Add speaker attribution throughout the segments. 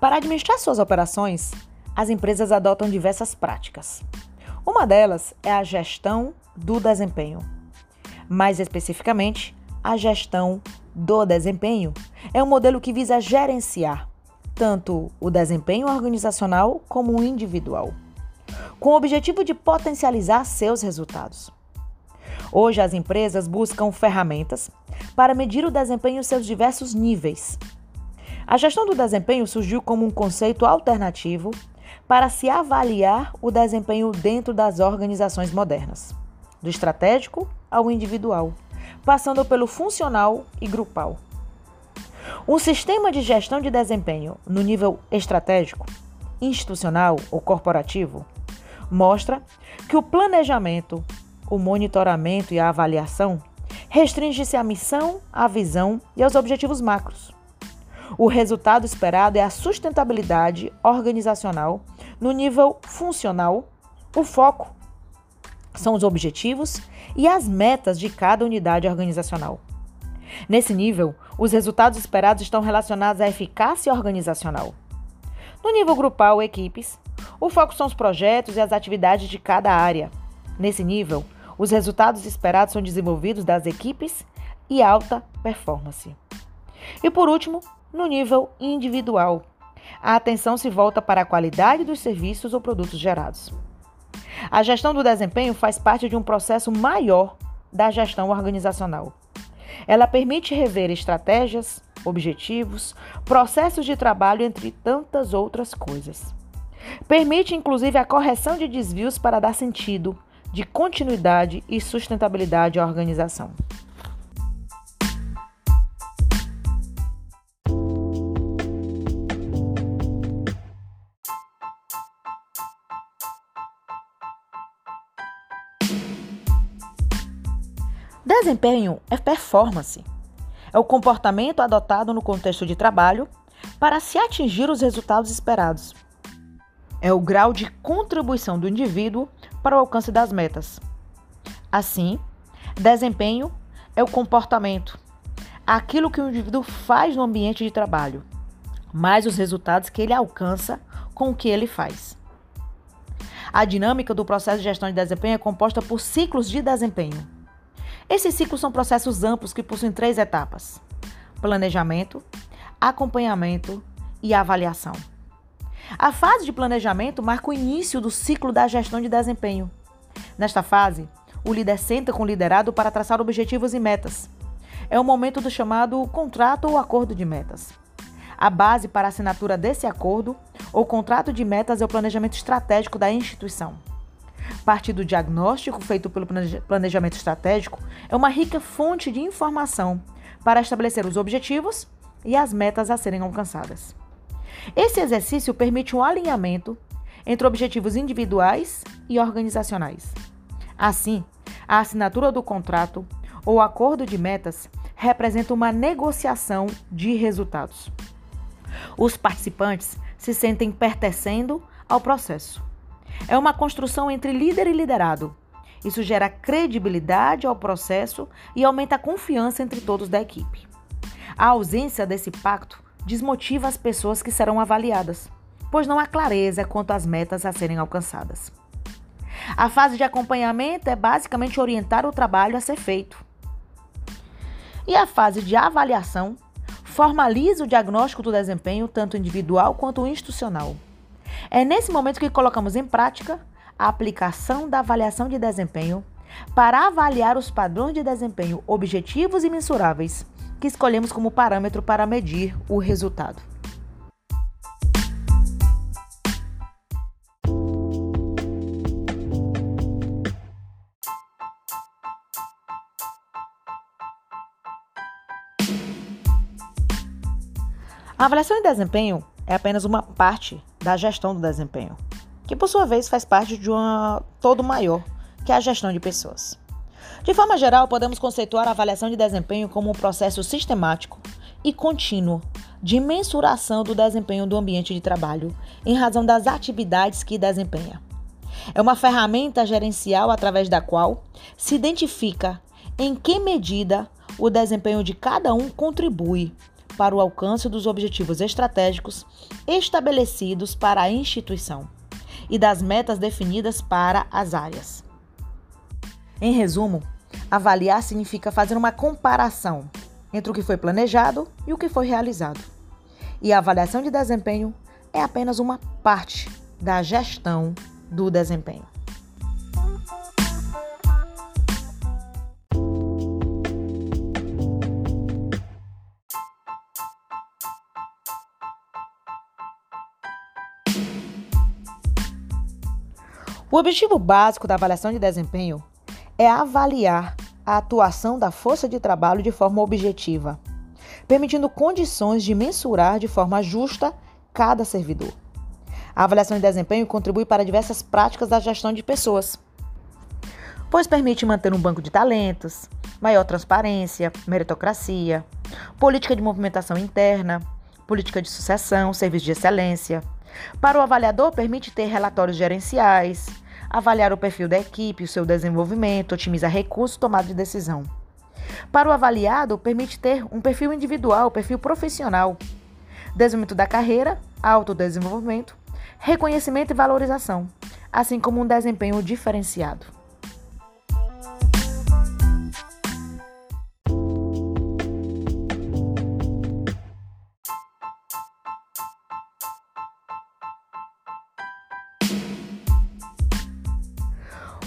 Speaker 1: Para administrar suas operações, as empresas adotam diversas práticas. Uma delas é a gestão do desempenho. Mais especificamente, a gestão do desempenho é um modelo que visa gerenciar tanto o desempenho organizacional como o individual, com o objetivo de potencializar seus resultados. Hoje, as empresas buscam ferramentas para medir o desempenho em seus diversos níveis. A gestão do desempenho surgiu como um conceito alternativo para se avaliar o desempenho dentro das organizações modernas, do estratégico ao individual, passando pelo funcional e grupal. Um sistema de gestão de desempenho no nível estratégico, institucional ou corporativo mostra que o planejamento, o monitoramento e a avaliação restringe-se à missão, à visão e aos objetivos macros. O resultado esperado é a sustentabilidade organizacional no nível funcional. O foco são os objetivos e as metas de cada unidade organizacional. Nesse nível, os resultados esperados estão relacionados à eficácia organizacional. No nível grupal, equipes, o foco são os projetos e as atividades de cada área. Nesse nível, os resultados esperados são desenvolvidos das equipes e alta performance. E por último, no nível individual, a atenção se volta para a qualidade dos serviços ou produtos gerados. A gestão do desempenho faz parte de um processo maior da gestão organizacional. Ela permite rever estratégias, objetivos, processos de trabalho, entre tantas outras coisas. Permite, inclusive, a correção de desvios para dar sentido, de continuidade e sustentabilidade à organização. Desempenho é performance. É o comportamento adotado no contexto de trabalho para se atingir os resultados esperados. É o grau de contribuição do indivíduo para o alcance das metas. Assim, desempenho é o comportamento, aquilo que o indivíduo faz no ambiente de trabalho, mais os resultados que ele alcança com o que ele faz. A dinâmica do processo de gestão de desempenho é composta por ciclos de desempenho esses ciclos são processos amplos que possuem três etapas: planejamento, acompanhamento e avaliação. A fase de planejamento marca o início do ciclo da gestão de desempenho. Nesta fase, o líder senta com o liderado para traçar objetivos e metas. É o momento do chamado contrato ou acordo de metas. A base para a assinatura desse acordo ou contrato de metas é o planejamento estratégico da instituição. Parte do diagnóstico feito pelo planejamento estratégico é uma rica fonte de informação para estabelecer os objetivos e as metas a serem alcançadas. Esse exercício permite um alinhamento entre objetivos individuais e organizacionais. Assim, a assinatura do contrato ou acordo de metas representa uma negociação de resultados. Os participantes se sentem pertencendo ao processo. É uma construção entre líder e liderado. Isso gera credibilidade ao processo e aumenta a confiança entre todos da equipe. A ausência desse pacto desmotiva as pessoas que serão avaliadas, pois não há clareza quanto às metas a serem alcançadas. A fase de acompanhamento é basicamente orientar o trabalho a ser feito. E a fase de avaliação formaliza o diagnóstico do desempenho, tanto individual quanto institucional. É nesse momento que colocamos em prática a aplicação da avaliação de desempenho para avaliar os padrões de desempenho objetivos e mensuráveis que escolhemos como parâmetro para medir o resultado. A avaliação de desempenho é apenas uma parte da gestão do desempenho, que por sua vez faz parte de um todo maior, que é a gestão de pessoas. De forma geral, podemos conceituar a avaliação de desempenho como um processo sistemático e contínuo de mensuração do desempenho do ambiente de trabalho em razão das atividades que desempenha. É uma ferramenta gerencial através da qual se identifica em que medida o desempenho de cada um contribui para o alcance dos objetivos estratégicos estabelecidos para a instituição e das metas definidas para as áreas. Em resumo, avaliar significa fazer uma comparação entre o que foi planejado e o que foi realizado. E a avaliação de desempenho é apenas uma parte da gestão do desempenho. O objetivo básico da avaliação de desempenho é avaliar a atuação da força de trabalho de forma objetiva, permitindo condições de mensurar de forma justa cada servidor. A avaliação de desempenho contribui para diversas práticas da gestão de pessoas, pois permite manter um banco de talentos, maior transparência, meritocracia, política de movimentação interna, política de sucessão, serviço de excelência. Para o avaliador, permite ter relatórios gerenciais, avaliar o perfil da equipe, o seu desenvolvimento, otimiza recursos, tomada de decisão. Para o avaliado, permite ter um perfil individual, perfil profissional, desenvolvimento da carreira, autodesenvolvimento, reconhecimento e valorização, assim como um desempenho diferenciado.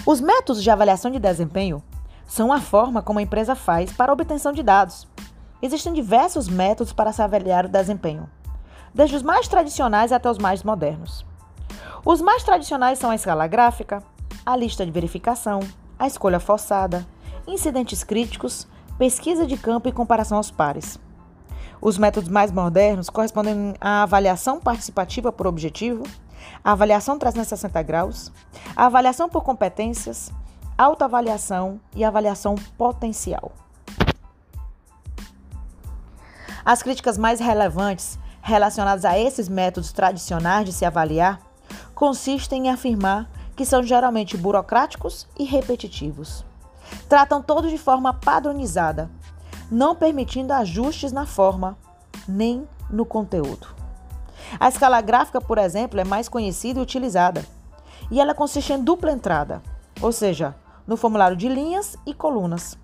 Speaker 1: Os métodos de avaliação de desempenho são a forma como a empresa faz para a obtenção de dados. Existem diversos métodos para se avaliar o desempenho, desde os mais tradicionais até os mais modernos. Os mais tradicionais são a escala gráfica, a lista de verificação, a escolha forçada, incidentes críticos, pesquisa de campo e comparação aos pares. Os métodos mais modernos correspondem à avaliação participativa por objetivo, a avaliação 360 graus, a avaliação por competências, autoavaliação e avaliação potencial. As críticas mais relevantes relacionadas a esses métodos tradicionais de se avaliar consistem em afirmar que são geralmente burocráticos e repetitivos. Tratam todos de forma padronizada, não permitindo ajustes na forma nem no conteúdo. A escala gráfica, por exemplo, é mais conhecida e utilizada, e ela consiste em dupla entrada, ou seja, no formulário de linhas e colunas.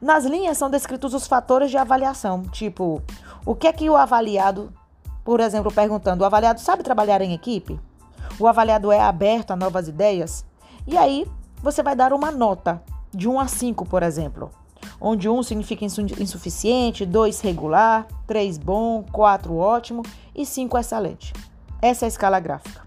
Speaker 1: Nas linhas são descritos os fatores de avaliação, tipo, o que é que o avaliado, por exemplo, perguntando, o avaliado sabe trabalhar em equipe? O avaliado é aberto a novas ideias? E aí, você vai dar uma nota de 1 a 5, por exemplo, onde 1 significa insuficiente, 2 regular, 3 bom, 4 ótimo e 5 excelente. Essa é a escala gráfica.